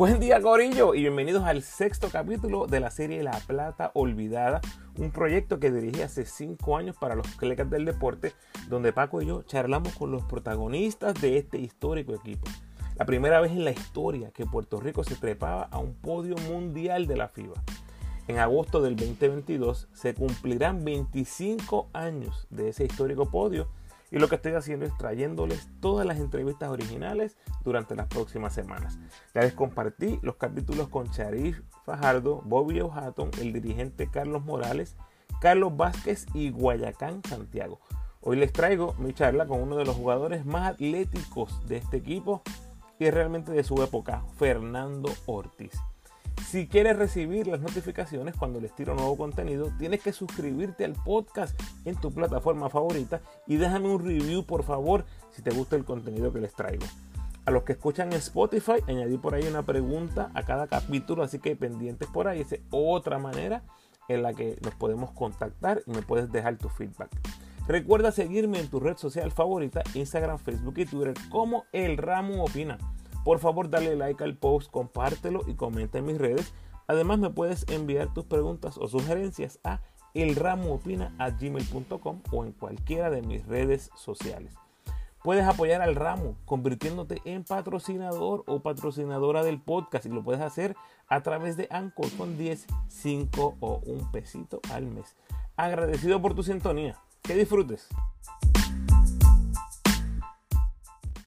Buen día Corillo y bienvenidos al sexto capítulo de la serie La Plata Olvidada, un proyecto que dirigí hace cinco años para los colegas del deporte, donde Paco y yo charlamos con los protagonistas de este histórico equipo. La primera vez en la historia que Puerto Rico se trepaba a un podio mundial de la FIBA. En agosto del 2022 se cumplirán 25 años de ese histórico podio y lo que estoy haciendo es trayéndoles todas las entrevistas originales durante las próximas semanas. Ya les compartí los capítulos con Charif Fajardo, Bobby O'Hatton, el dirigente Carlos Morales, Carlos Vázquez y Guayacán Santiago. Hoy les traigo mi charla con uno de los jugadores más atléticos de este equipo y realmente de su época, Fernando Ortiz. Si quieres recibir las notificaciones cuando les tiro nuevo contenido, tienes que suscribirte al podcast en tu plataforma favorita y déjame un review por favor si te gusta el contenido que les traigo. A los que escuchan Spotify, añadí por ahí una pregunta a cada capítulo, así que pendientes por ahí. Es otra manera en la que nos podemos contactar y me puedes dejar tu feedback. Recuerda seguirme en tu red social favorita, Instagram, Facebook y Twitter como El Ramo Opina. Por favor, dale like al post, compártelo y comenta en mis redes. Además, me puedes enviar tus preguntas o sugerencias a elramoopina.gmail.com o en cualquiera de mis redes sociales. Puedes apoyar al ramo convirtiéndote en patrocinador o patrocinadora del podcast y lo puedes hacer a través de Anchor con 10, 5 o un pesito al mes. Agradecido por tu sintonía. Que disfrutes.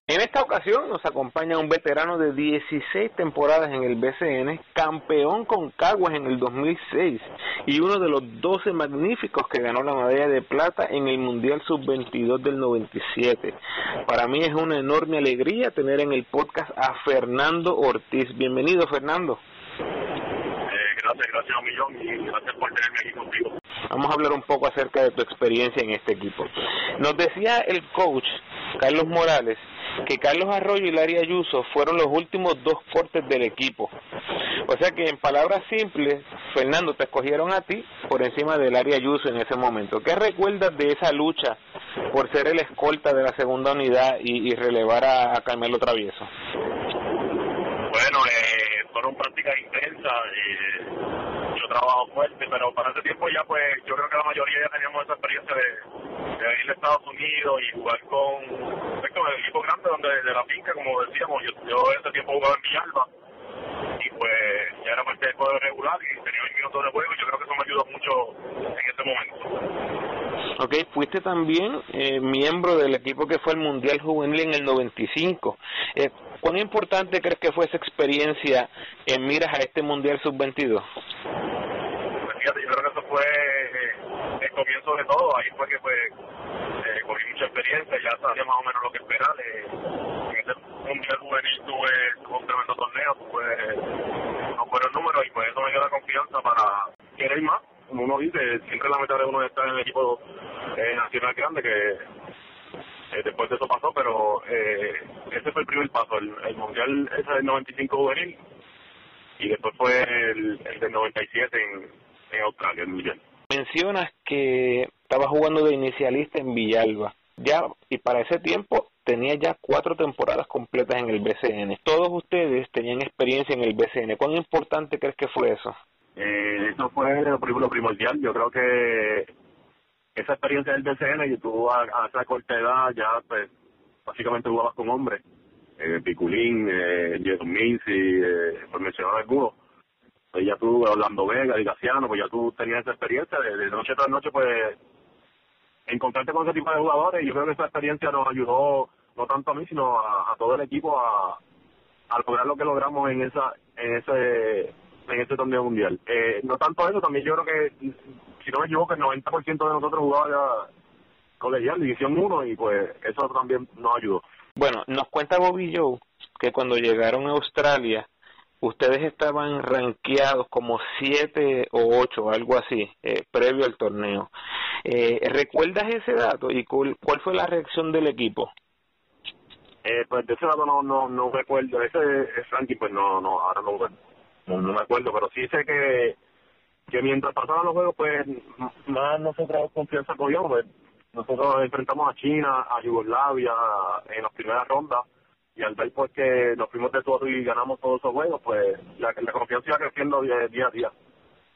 En esta ocasión nos acompaña un veterano de 16 temporadas en el BCN, campeón con Caguas en el 2006 y uno de los 12 magníficos que ganó la medalla de plata en el Mundial Sub-22 del 97. Para mí es una enorme alegría tener en el podcast a Fernando Ortiz. Bienvenido, Fernando. Eh, gracias, gracias a millón y gracias por tenerme aquí contigo. Vamos a hablar un poco acerca de tu experiencia en este equipo. Nos decía el coach Carlos Morales que Carlos Arroyo y Larry Ayuso fueron los últimos dos cortes del equipo. O sea que en palabras simples, Fernando, te escogieron a ti por encima de Larry Ayuso en ese momento. ¿Qué recuerdas de esa lucha por ser el escolta de la segunda unidad y, relevar a, a, Carmelo Travieso? Bueno, eh, fueron prácticas intensas. Eh, yo trabajo fuerte, pero para ese tiempo ya pues yo creo que la mayoría ya teníamos esa experiencia de, de a Estados Unidos y jugar con, con el equipo grande donde de la finca, como decíamos, yo, yo ese tiempo jugaba en Villalba y pues ya era parte del juego regular y tenía 20 minutos de juego y yo creo que eso me ayudó mucho en ese momento. Ok, fuiste también eh, miembro del equipo que fue el Mundial Juvenil en el 95. Eh, ¿Cuán importante crees que fue esa experiencia en miras a este Mundial Sub-22? Pues fíjate, yo creo que eso fue eh, el comienzo de todo. Ahí fue que pues, eh, ya sabía más o menos lo que esperar. Eh, en ese Mundial Juvenil tuve un tremendo torneo, tuve unos buenos números y pues eso me dio la confianza para querer más. Como uno dice, siempre la meta de uno es estar en el equipo eh, nacional grande que eh, después de eso pasó, pero ese fue el primer paso, el, el mundial ese del 95 juvenil y después fue el, el del 97 en, en Australia, mundial. Mencionas que estaba jugando de inicialista en Villalba. Ya, y para ese tiempo tenía ya cuatro temporadas completas en el BCN. Todos ustedes tenían experiencia en el BCN. ¿Cuán importante crees que fue eso? Eh, eso fue lo primordial. Yo creo que esa experiencia del BCN y tú a, esa corta edad ya pues básicamente jugabas con hombres eh, Piculín, eh, Jason Mincy, eh, por mencionar algunos pues ya tú, Orlando Vega, Digaciano, pues ya tú tenías esa experiencia de, de noche tras noche pues encontrarte con ese tipo de jugadores y yo creo que esa experiencia nos ayudó no tanto a mí sino a, todo el equipo a, lograr lo que logramos en esa en ese en este torneo mundial. Eh, no tanto eso, también yo creo que si no me equivoco, el 90% de nosotros jugaba ya colegial, división 1, y pues eso también nos ayudó. Bueno, nos cuenta Bobby Joe que cuando llegaron a Australia ustedes estaban rankeados como siete o ocho, algo así, eh, previo al torneo. Eh, ¿Recuerdas ese dato y cuál, fue la reacción del equipo? Eh, pues de ese dato no, no, no recuerdo, ese, ese ranking pues no, no, ahora no, no, me acuerdo, pero sí sé que que mientras pasaban los juegos, pues más nosotros confianza cogíamos, pues nosotros enfrentamos a China, a Yugoslavia en las primeras rondas y al ver pues que nos fuimos de todo y ganamos todos esos juegos, pues la, la confianza iba creciendo día, día a día.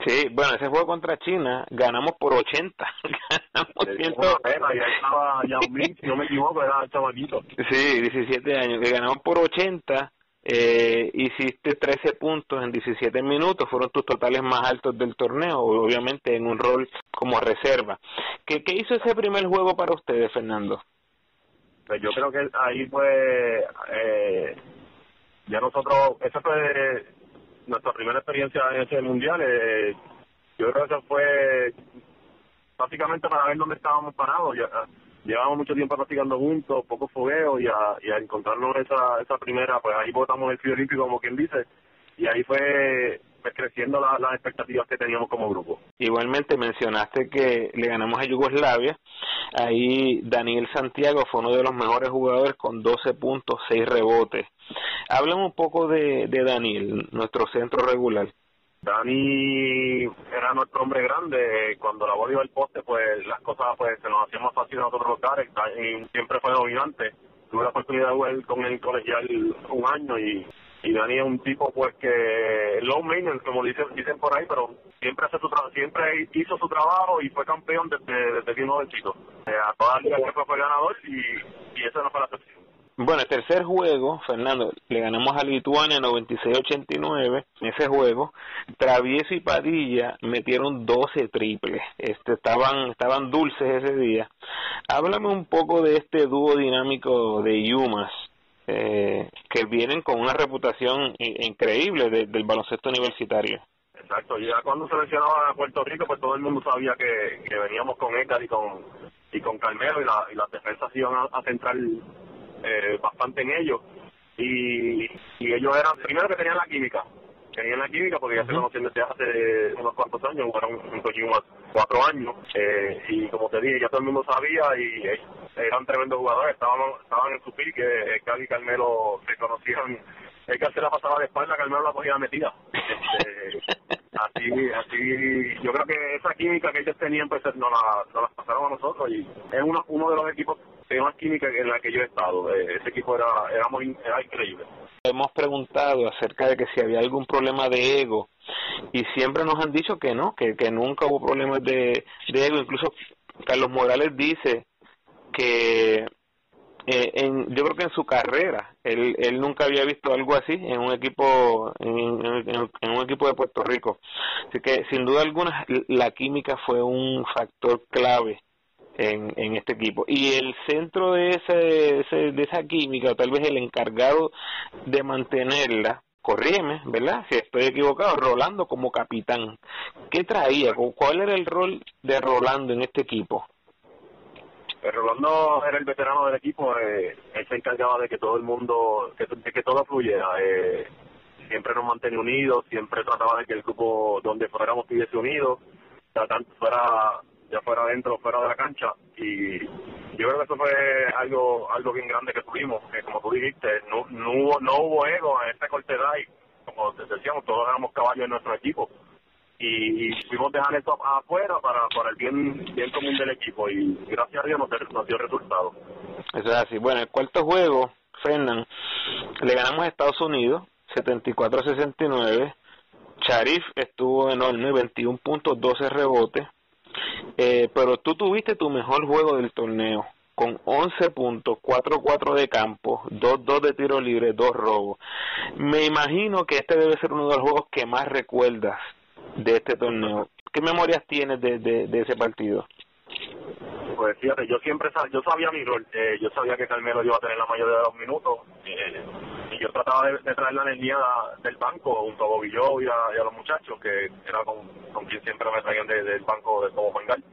Sí, bueno, ese juego contra China ganamos por 80. ganamos ciento... pena, y ahí estaba Yao Ming, si no me equivoco, era chavallito. Sí, 17 años, que ganamos por 80 eh, hiciste 13 puntos en 17 minutos, fueron tus totales más altos del torneo, obviamente en un rol como reserva. ¿Qué, qué hizo ese primer juego para ustedes, Fernando? Pues yo creo que ahí fue, eh, ya nosotros, esa fue nuestra primera experiencia en ese mundial. Eh, yo creo que fue básicamente para ver dónde estábamos parados. Ya, llevamos mucho tiempo practicando juntos, poco fogueo y a, y a encontrarnos esa, esa primera, pues ahí votamos el frío olímpico como quien dice, y ahí fue pues, creciendo las expectativas que teníamos como grupo. Igualmente mencionaste que le ganamos a Yugoslavia, ahí Daniel Santiago fue uno de los mejores jugadores con 12 puntos, 6 rebotes. Háblame un poco de, de Daniel, nuestro centro regular. Dani era nuestro hombre grande, cuando la bola iba al poste, pues las cosas pues se nos hacían más fácil a nosotros los y siempre fue dominante. Tuve la oportunidad de jugar con el colegial un año y, y Dani es un tipo pues que low maintenance, como dicen, dicen por ahí, pero siempre hace su siempre hizo su trabajo y fue campeón desde, desde bien jovencito. Eh, a todas las fue ganador y, y esa no fue la excepción. Bueno, el tercer juego, Fernando, le ganamos a Lituania 96-89. En ese juego, Travieso y Padilla metieron 12 triples. Este, estaban, estaban dulces ese día. Háblame un poco de este dúo dinámico de Yumas, eh, que vienen con una reputación increíble del baloncesto universitario. Exacto, ya cuando se mencionaba a Puerto Rico, pues todo el mundo sabía que, que veníamos con Edgar y con, y con Carmelo y, la, y las defensas iban a, a centrar eh, bastante en ellos. Y, y ellos eran, primero que tenían la química, tenían la química porque ya se conocían desde hace unos cuantos años, jugaron juntos unos cuatro años, eh, y como te dije, ya todo el mundo sabía y eh, eran tremendos jugadores, estaban, estaban en su pique, eh, Cali y Carmelo se conocían, el que se la pasaba de espalda, Carmelo la cogía metida. Este, así, así, yo creo que esa química que ellos tenían, pues nos la, nos la pasaron a nosotros y es uno, uno de los equipos de más química en la que yo he estado. Eh, ese equipo era, era, muy, era increíble. Hemos preguntado acerca de que si había algún problema de ego y siempre nos han dicho que no, que, que nunca hubo problemas de, de ego. Incluso Carlos Morales dice que eh, en, yo creo que en su carrera él, él nunca había visto algo así en un equipo en, en, en, un equipo de Puerto Rico así que sin duda alguna la química fue un factor clave en, en este equipo. Y el centro de, ese, de esa química, o tal vez el encargado de mantenerla, corrígeme, ¿verdad? Si estoy equivocado, Rolando como capitán. ¿Qué traía? ¿Cuál era el rol de Rolando en este equipo? Rolando era el veterano del equipo, eh, él se encargaba de que todo el mundo, que, de que todo fluyera. Eh, siempre nos mantenía unidos, siempre trataba de que el grupo donde fuéramos estuviese unido, tanto fuera ya fuera dentro o fuera de la cancha y yo creo que eso fue algo algo bien grande que tuvimos que como tú dijiste no no hubo no hubo ego en esta cortedad y como decíamos todos éramos caballos en nuestro equipo y, y fuimos dejar esto afuera para, para el bien bien común del equipo y gracias a Dios nos, nos dio resultado. Eso es así. Bueno el cuarto juego Fernan le ganamos a Estados Unidos 74-69 Sharif estuvo enorme 21 puntos 12 rebotes. Eh, pero tú tuviste tu mejor juego del torneo con 11 puntos, 4-4 de campo, 2-2 de tiro libre, 2 robos. Me imagino que este debe ser uno de los juegos que más recuerdas de este torneo. ¿Qué memorias tienes de, de, ese partido? Pues fíjate, yo siempre yo sabía mi rol, eh, yo sabía que Carmelo iba a tener la mayoría de los minutos eh, y yo trataba de, traer la energía del banco junto a Bobillo y a, los muchachos, que era con, con quien siempre me traían del banco de todo Juan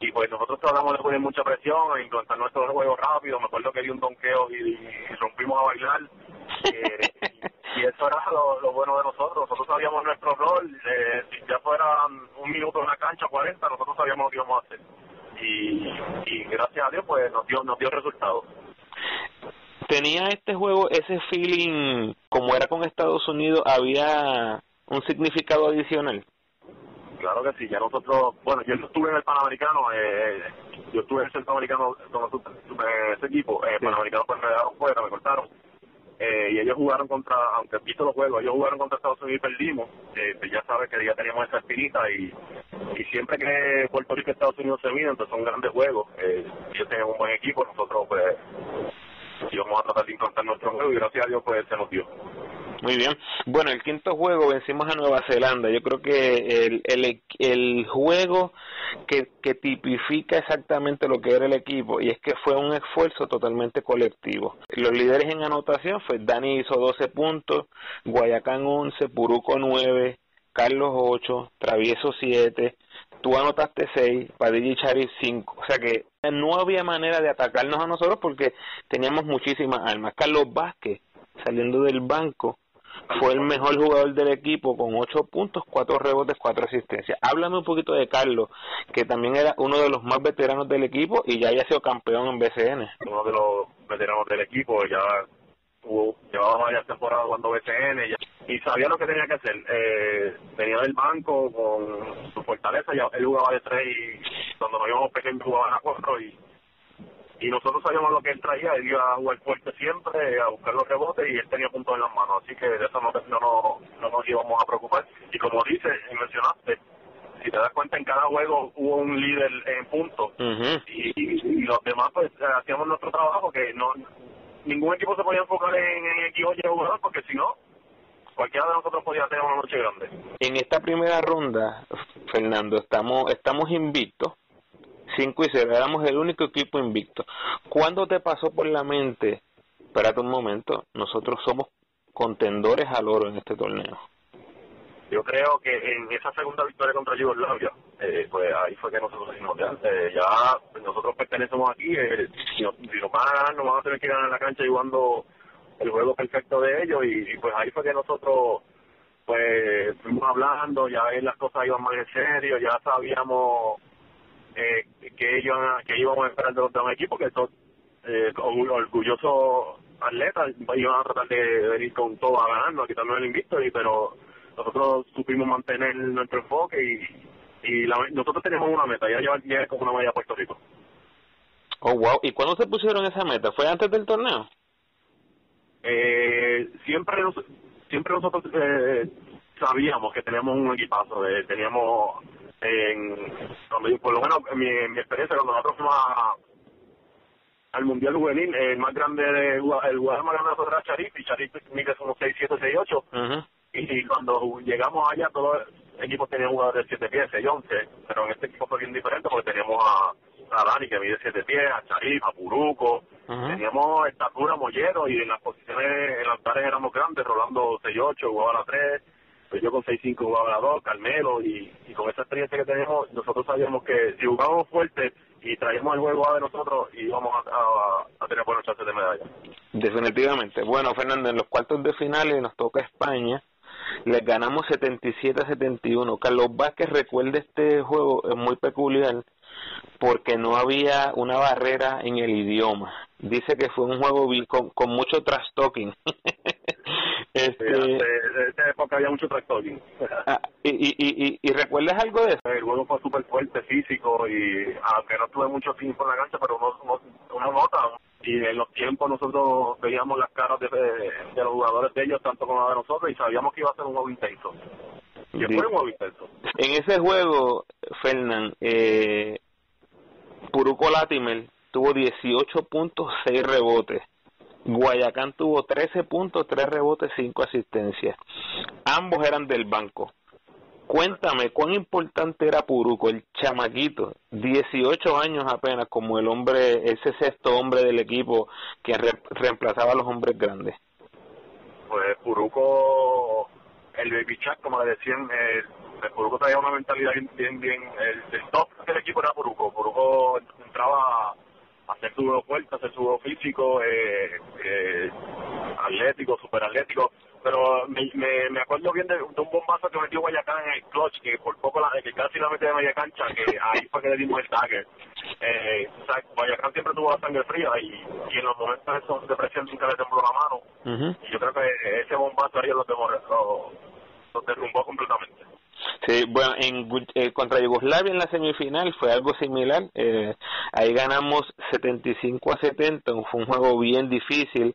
y pues nosotros tratamos de poner mucha presión, a implantar nuestro juego rápido, me acuerdo que di un donqueo y, rompimos a bailar, eh, y, eso era lo, bueno de nosotros. Nosotros sabíamos nuestro rol. Eh, si ya fuera un minuto en la cancha, 40, nosotros sabíamos lo que íbamos a hacer. Y, y gracias a Dios, pues nos dio, nos dio resultados. ¿Tenía este juego ese feeling, como era con Estados Unidos, había un significado adicional? Claro que sí, ya nosotros, bueno, yo estuve en el Panamericano, eh, yo estuve en el Centroamericano con ese equipo, eh, Panamericano fue enredado fuera, me cortaron, eh, y ellos jugaron contra, aunque visto los juegos, ellos jugaron contra Estados Unidos y perdimos, eh, pues ya sabes que ya teníamos esa espinita y, y siempre que Puerto Rico y Estados Unidos se miden, entonces son grandes juegos, eh, ellos tienen un buen equipo, nosotros pues íbamos a tratar de implantar nuestro juego y gracias a Dios pues se nos dio. Muy bien. Bueno, el quinto juego vencimos a Nueva Zelanda. Yo creo que el, el, el juego que, que tipifica exactamente lo que era el equipo y es que fue un esfuerzo totalmente colectivo. Los líderes en anotación fue Dani hizo 12 puntos, Guayacán 11, Puruco 9, Carlos 8, Travieso 7, tú anotaste 6, Padilla y Chari 5. O sea que no había manera de atacarnos a nosotros porque teníamos muchísimas armas. Carlos Vázquez, saliendo del banco, fue el mejor jugador del equipo con 8 puntos, 4 rebotes, 4 asistencias. Háblame un poquito de Carlos, que también era uno de los más veteranos del equipo y ya haya sido campeón en BCN. Uno de los veteranos del equipo, ya hubo, llevaba varias temporadas jugando BCN y sabía lo que tenía que hacer. Eh, venía del banco con su fortaleza, ya, él jugaba de 3 y cuando nos íbamos pequeños jugaban a 4 y y nosotros sabíamos lo que él traía, él iba a jugar fuerte siempre, a buscar los rebotes y él tenía puntos en las manos, así que de eso no, no, no, nos íbamos a preocupar. Y como dice y mencionaste, si te das cuenta en cada juego hubo un líder en puntos y, y, los demás pues hacíamos nuestro trabajo que no ningún equipo se podía enfocar en, en X o jugador porque si no cualquiera de nosotros podía tener una noche grande. En esta primera ronda, Fernando, estamos estamos invictos 5 y 0, éramos el único equipo invicto. ¿Cuándo te pasó por la mente, espérate un momento, nosotros somos contendores al oro en este torneo? Yo creo que en esa segunda victoria contra Yugoslavia, eh, pues ahí fue que nosotros dijimos, ya, eh, ya nosotros pertenecemos aquí, eh, si, nos, van a ganar, nos van a tener que ganar la cancha jugando el juego perfecto de ellos y, pues ahí fue que nosotros pues fuimos hablando, ya las cosas iban más en serio, ya sabíamos eh, que ellos que íbamos a esperar de los demás equipos, que estos eh, orgullosos atletas iban a tratar de venir con todo a ganar, a quitarnos el invicto, y, pero nosotros supimos mantener nuestro enfoque y, y la, nosotros tenemos una meta, ya llevar como una medalla a Puerto Rico. Oh, wow. ¿Y cuándo se pusieron esa meta? ¿Fue antes del torneo? Eh, siempre, siempre nosotros eh, sabíamos que teníamos un equipazo, eh, teníamos en, por lo menos en mi, mi experiencia, cuando nosotros fuimos al Mundial Juvenil, el más grande, de, el jugador más grande de nosotros era Charif, y Charif mide como 6, 7, 6, 8. Y cuando llegamos allá, todos los equipos tenían jugadores de 7 pies, 6, 11, pero en este equipo fue bien diferente porque teníamos a, a Dani que mide 7 pies, a Charif, a Puruco, teníamos estatura, mollero y en las posiciones, en las tareas éramos grandes, Rolando 6, 8, jugaba a la 3, pues yo con 6-5 jugaba la 2, Carmelo, y, con esa experiencia que tenemos, nosotros sabíamos que si jugábamos fuerte y traíamos el juego A de nosotros, íbamos a, a, tener buenos chances de medalla. Definitivamente. Bueno, Fernando, en los cuartos de finales nos toca España. Les ganamos 77 a 71. Carlos Vázquez recuerda este juego, es muy peculiar porque no había una barrera en el idioma. Dice que fue un juego con, con mucho trash talking. Este... en esa época había mucho tractoring. Ah, y, y, y, ¿Y recuerdas algo de eso? El juego fue súper fuerte, físico, y aunque no tuve mucho tiempo en la cancha, pero uno, uno, nota. Y en los tiempos nosotros veíamos las caras de, de, los jugadores de ellos, tanto como de nosotros, y sabíamos que iba a ser un juego intenso. Y fue un juego intenso. En ese juego, Fernán, eh, Puruco Latimer tuvo 18 puntos, 6 rebotes. Guayacán tuvo 13 puntos, 3 rebotes, 5 asistencias. Ambos eran del banco. Cuéntame, ¿cuán importante era Puruco, el chamaquito, 18 años apenas, como el hombre, ese sexto hombre del equipo que reemplazaba a los hombres grandes? Pues Puruco, el baby chat, como le decían, el, Puruco traía una mentalidad bien, bien, el, el top del equipo era Puruco. Puruco su juego fuerte, juego físico, eh, eh, atlético, super atlético. Pero me, me, me acuerdo bien de, un bombazo que metió Guayacán en el clutch, que por poco la, que casi la mete de media cancha, que ahí fue que le dimos el tagger. Eh, o sea, Guayacán siempre tuvo la sangre fría y, y en los momentos esos de presión nunca le tembló la mano. Y yo creo que ese bombazo ahí lo, lo, lo derrumbó completamente. Sí, bueno, en, eh, contra Yugoslavia en la semifinal fue algo similar. Eh, ahí ganamos 75 a 70, fue un juego bien difícil.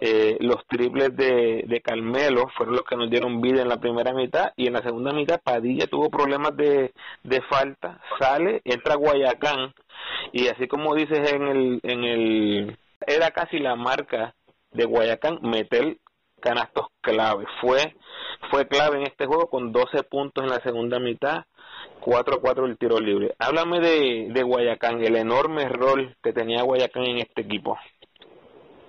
Eh, los triples de, de Carmelo fueron los que nos dieron vida en la primera mitad y en la segunda mitad Padilla tuvo problemas de, de falta, sale, entra Guayacán y así como dices en el, en el, era casi la marca de Guayacán meter canastos clave. Fue, fue clave en este juego con 12 puntos en la segunda mitad, 4-4 el tiro libre. Háblame de, de Guayacán, el enorme rol que tenía Guayacán en este equipo.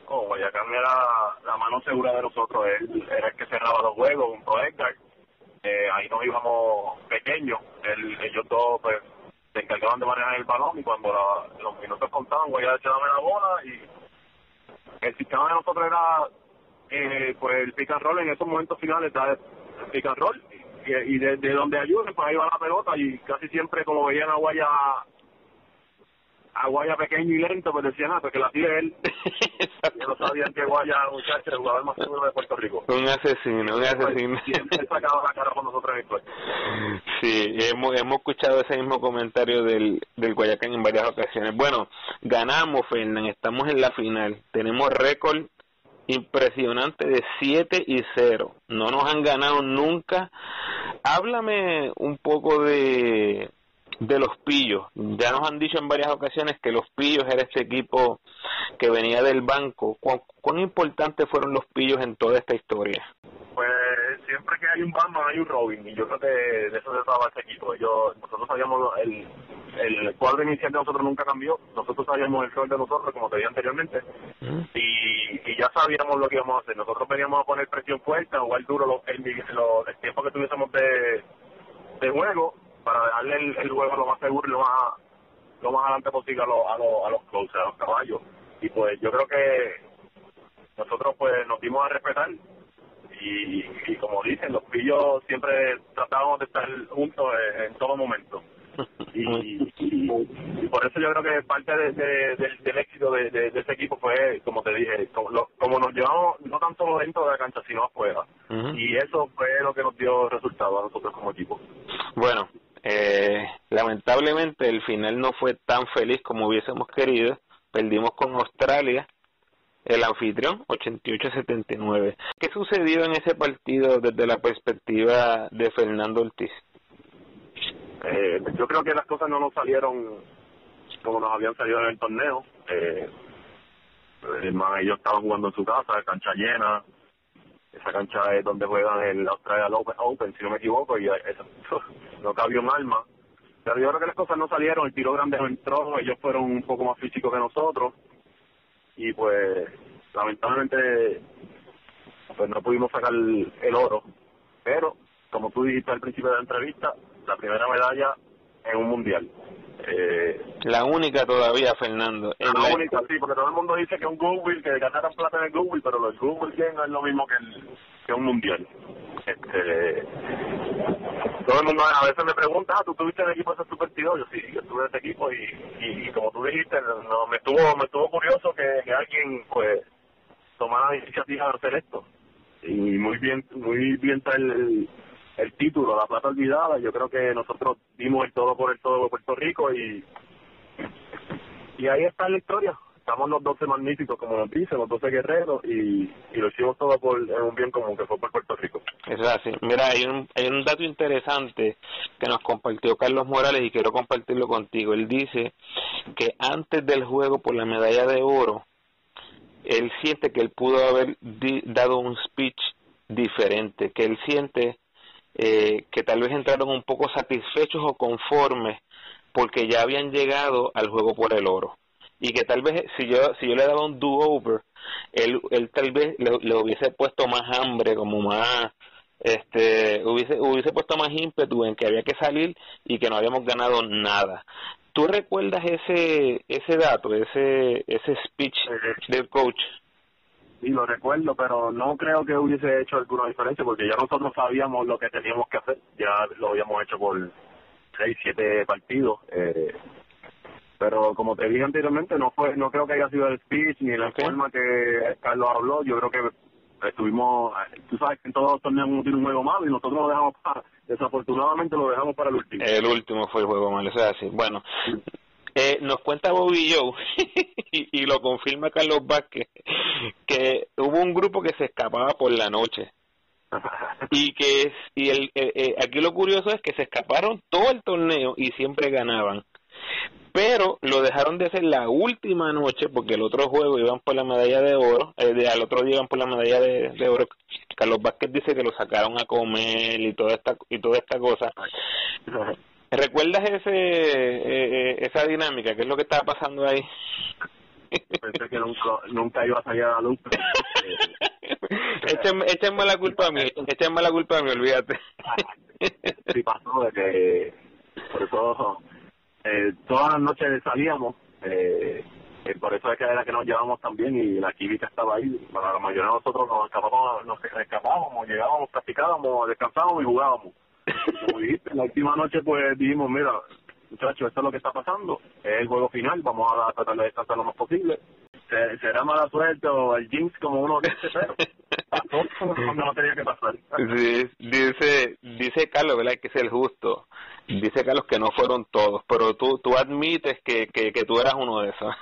Oh, Guayacán era la mano segura de nosotros, él era el que cerraba los juegos junto a Edgar. Eh, ahí nos íbamos pequeños, ellos todos pues, se encargaban de manejar el balón y cuando los minutos contaban, Guayacán echaba la bola y el sistema de nosotros era eh, pues el pick and roll en esos momentos finales da el pick and roll. Y, y de, donde ayude pues ahí va la pelota y casi siempre como veían a Guaya a Guaya pequeño y lento pues decían ah pues que la tire él que no sabían que Guaya muchacho el jugador más seguro de Puerto Rico. Un asesino un asesino. siempre sacaba la cara con nosotros sí hemos, hemos escuchado ese mismo comentario del, del Guayacán en varias ocasiones. Bueno ganamos Fernán estamos en la final. Tenemos récord impresionante de 7 y 0. No nos han ganado nunca. Háblame un poco de, de los pillos. Ya nos han dicho en varias ocasiones que los pillos era este equipo que venía del banco. ¿Cuán, cuán importantes fueron los pillos en toda esta historia? Pues siempre que hay un Batman hay un Robin y yo creo que de eso se trataba este equipo. Yo, nosotros sabíamos el, el cuadro inicial de nosotros nunca cambió. Nosotros sabíamos el rol de nosotros, como te dije anteriormente, y, y ya sabíamos lo que íbamos a hacer. Nosotros veníamos a poner presión fuerte, a jugar duro el, el, tiempo que tuviésemos de, de juego para darle el, juego lo más seguro y lo más lo más adelante posible a, los a, los a los close, a los caballos. Y pues yo creo que nosotros pues nos dimos a respetar y, y como dicen, los pillos siempre tratábamos de estar juntos en, todo momento. Y, y, por eso yo creo que parte de, del, éxito de, de, ese equipo fue, como te dije, como, como nos llevamos no tanto dentro de la cancha, sino afuera. Y eso fue lo que nos dio resultado a nosotros como equipo. Bueno, eh, lamentablemente el final no fue tan feliz como hubiésemos querido. Perdimos con Australia el anfitrión 88-79. ¿Qué sucedió en ese partido desde la perspectiva de Fernando Ortiz? Eh, yo creo que las cosas no nos salieron como nos habían salido en el torneo. Eh, ellos estaban jugando en su casa, cancha llena. Esa cancha es donde juegan el Australia Open, si no me equivoco, y no cabía un alma. Pero yo creo que las cosas no salieron, el tiro grande no entró, ellos fueron un poco más físicos que nosotros y pues lamentablemente pues no pudimos sacar el oro pero como tú dijiste al principio de la entrevista la primera medalla en un mundial. Eh, la única todavía Fernando la, única sí porque todo el mundo dice que un Google que ganaran plata en el Google pero los Google no es lo mismo que, el, que un mundial. Este todo el mundo a veces me pregunta, ah, ¿tú tuviste el equipo de ese Super Yo sí, yo estuve en ese equipo y, y, como tú dijiste, no, me estuvo me estuvo curioso que, que alguien pues tomara la iniciativa de hacer esto. Y muy bien muy bien está el, el, título, la plata olvidada. Yo creo que nosotros dimos el todo por el todo de Puerto Rico y y ahí está la historia estamos los 12 magníficos, como nos dicen, los 12 guerreros, y, y lo hicimos todo por un bien común, que fue por Puerto Rico. Es así. Mira, hay un, hay un dato interesante que nos compartió Carlos Morales y quiero compartirlo contigo. Él dice que antes del juego por la medalla de oro, él siente que él pudo haber dado un speech diferente, que él siente eh, que tal vez entraron un poco satisfechos o conformes porque ya habían llegado al juego por el oro. Y que tal vez si yo si yo le daba un do over él él tal vez le, hubiese puesto más hambre como más este hubiese hubiese puesto más ímpetu en que había que salir y que no habíamos ganado nada. Tú recuerdas ese ese dato ese ese speech del coach y lo recuerdo, pero no creo que hubiese hecho alguna diferencia porque ya nosotros sabíamos lo que teníamos que hacer, ya lo habíamos hecho por seis, siete partidos. Eh, pero como te dije anteriormente, no fue, no creo que haya sido el speech ni la forma que Carlos habló. Yo creo que estuvimos, tú sabes que en todos los torneos uno tiene un juego malo y nosotros lo dejamos para, desafortunadamente lo dejamos para el último. El último fue el juego malo, eso es así. Bueno, eh, nos cuenta Bobby Joe y, y, lo confirma Carlos Vázquez que hubo un grupo que se escapaba por la noche. Y que y el, eh, eh, aquí lo curioso es que se escaparon todo el torneo y siempre ganaban. Pero lo dejaron de hacer la última noche porque el otro juego iban por la medalla de oro eh, al otro día iban por la medalla de, de, oro. Carlos Vázquez dice que lo sacaron a comer y toda esta y toda esta cosa ¿Recuerdas ese eh, eh, esa dinámica? ¿Qué es lo que estaba pasando ahí? Pensé que nunca, nunca iba a salir a la luz. échenme, la culpa a mí, échenme la culpa a mí, olvídate. sí pasó de que, por eso, eh, todas las noches salíamos, eh, eh, por eso es que era que nos llevábamos también y la química estaba ahí. Para la mayoría de nosotros nos escapábamos, nos escapábamos, llegábamos, practicábamos, descansábamos y jugábamos como dijiste, la última noche pues dijimos, mira, muchachos, esto es lo que está pasando, es el juego final, vamos a tratar de descansar lo más posible. Será mala suerte o el jinx como uno dice, pero no tenía que pasar. dice, dice Carlos, ¿verdad? Que ser justo. Dice Carlos que no fueron todos, pero tú, tú admites que, que, que tú eras uno de esos.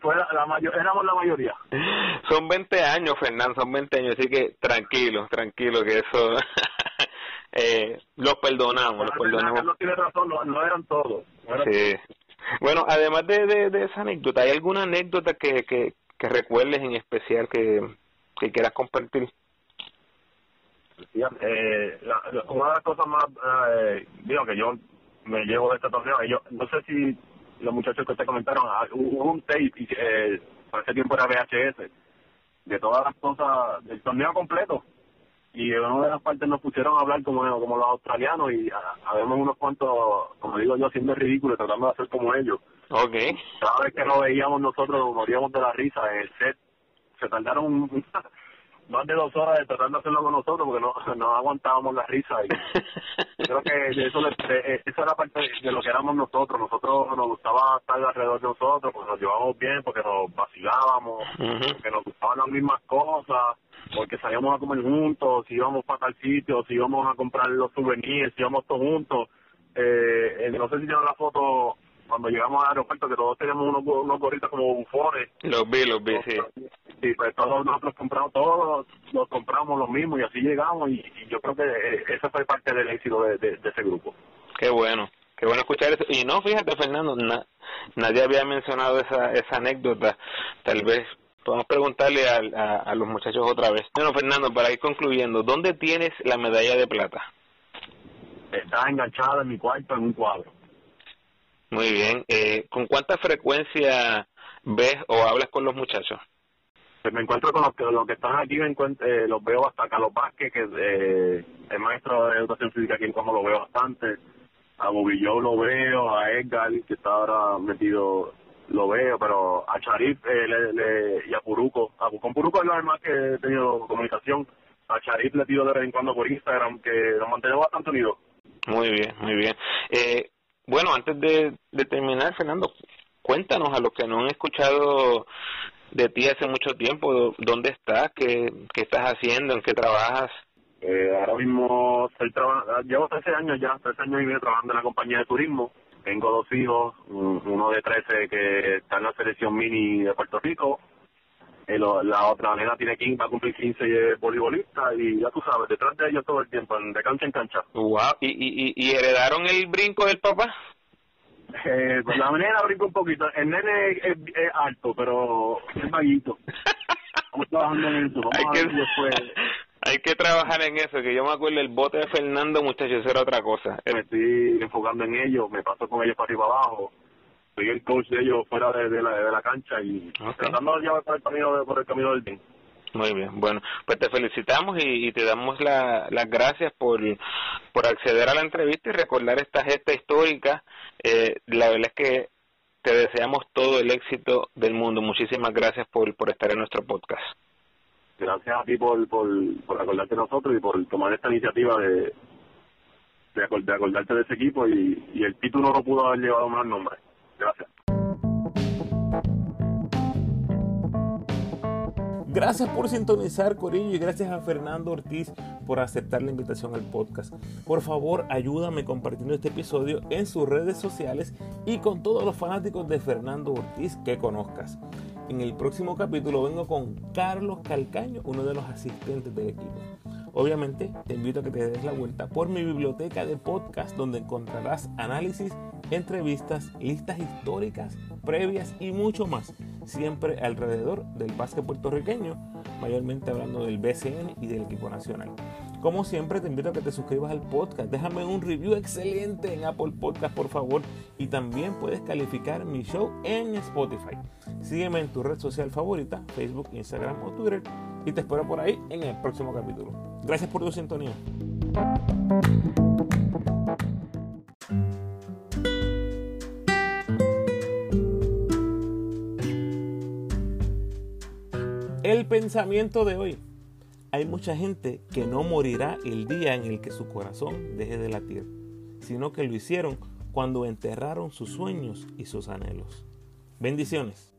fue la, mayor, éramos la mayoría. Son 20 años, Fernando, son 20 años, así que tranquilo, tranquilo, que eso eh, los perdonamos, los perdonamos. No tiene razón, no, eran todos. sí. Bueno, además de, de, esa anécdota, ¿hay alguna anécdota que, que, que recuerdes en especial que, que quieras compartir? Eh, una de las cosas más, eh, digo, que yo me llevo de este torneo, yo no sé si los muchachos que te comentaron, ah, hubo un tape, y, eh, por ese tiempo era VHS, de todas las cosas del torneo completo y en una de las partes nos pusieron a hablar como, como los australianos y habemos unos cuantos, como digo yo, haciendo ridículo, tratando de hacer como ellos. Okay. Cada vez que nos veíamos nosotros moríamos de la risa en el set. Se tardaron más de dos horas de tratando de hacerlo con nosotros porque no, no aguantábamos la risa. Y creo que eso, eso era parte de lo que éramos nosotros. Nosotros nos gustaba estar alrededor de nosotros porque nos llevábamos bien, porque nos vacilábamos, porque nos gustaban las mismas cosas porque salíamos a comer juntos, si íbamos para tal sitio, si íbamos a comprar los souvenirs, si íbamos todos juntos. Eh, no sé si tienen la foto cuando llegamos al aeropuerto que todos teníamos unos, unos gorritos como bufones. Los vi, los vi, sí. Sí, pues todos nosotros compramos, todos los compramos los mismos y así llegamos y, yo creo que eh, esa fue parte del éxito de, de, ese grupo. Qué bueno, qué bueno escuchar eso. Y no, fíjate Fernando, nadie había mencionado esa, esa anécdota, tal vez Podemos preguntarle a, a, los muchachos otra vez. Bueno, Fernando, para ir concluyendo, ¿dónde tienes la medalla de plata? Está enganchada en mi cuarto en un cuadro. Muy bien. Eh, ¿Con cuánta frecuencia ves o hablas con los muchachos? Pues me encuentro con los que, los que están aquí, me eh, los veo hasta Carlos Vázquez, que es eh, el maestro de educación física aquí en Como lo veo bastante. A Bobillo lo veo, a Edgar, que está ahora metido lo veo, pero a Charif eh, le, le, y a Puruco, a, con Puruco es lo más que he tenido comunicación, a Charif le pido de vez en cuando por Instagram, que nos mantenemos bastante unidos. Muy bien, muy bien. Eh, bueno, antes de, de terminar, Fernando, cuéntanos a los que no han escuchado de ti hace mucho tiempo, ¿dónde estás? ¿Qué, qué estás haciendo? ¿En qué trabajas? Eh, ahora mismo estoy llevo 13 años ya, 13 años y medio trabajando en la compañía de turismo tengo dos hijos, uno de 13 que está en la selección mini de Puerto Rico, eh, la otra nena tiene 15, va a cumplir 15 y es voleibolista y ya tú sabes, detrás de ellos todo el tiempo, de cancha en cancha. Wow. ¿Y, y, y heredaron el brinco del papá? Eh, pues la nena brinca un poquito, el nene es, alto, pero es vaguito. Estamos trabajando en eso, vamos a ver después. Hay que trabajar en eso, que yo me acuerdo el bote de Fernando, muchachos, era otra cosa. Me estoy enfocando en ellos, me paso con ellos para arriba abajo. Soy el coach de ellos fuera de, la, de la cancha y tratando de llevar por el camino, por el camino del team. Muy bien, bueno, pues te felicitamos y, te damos la, las gracias por, por acceder a la entrevista y recordar esta gesta histórica. Eh, la verdad es que te deseamos todo el éxito del mundo. Muchísimas gracias por, por estar en nuestro podcast. Gracias a ti por, por, por acordarte de nosotros y por tomar esta iniciativa de, de, acordarte de ese equipo y, el título no pudo haber llevado más nombre. Gracias. Gracias por sintonizar, Corillo, y gracias a Fernando Ortiz por aceptar la invitación al podcast. Por favor, ayúdame compartiendo este episodio en sus redes sociales y con todos los fanáticos de Fernando Ortiz que conozcas. En el próximo capítulo vengo con Carlos Calcaño, uno de los asistentes del equipo. Obviamente, te invito a que te des la vuelta por mi biblioteca de podcast donde encontrarás análisis, entrevistas, listas históricas, previas y mucho más, siempre alrededor del básquet puertorriqueño, mayormente hablando del BCN y del equipo nacional. Como siempre, te invito a que te suscribas al podcast. Déjame un review excelente en Apple Podcast, por favor. Y también puedes calificar mi show en Spotify. Sígueme en tu red social favorita, Facebook, Instagram o Twitter. Y te espero por ahí en el próximo capítulo. Gracias por tu sintonía. El pensamiento de hoy. Hay mucha gente que no morirá el día en el que su corazón deje de latir, sino que lo hicieron cuando enterraron sus sueños y sus anhelos. Bendiciones.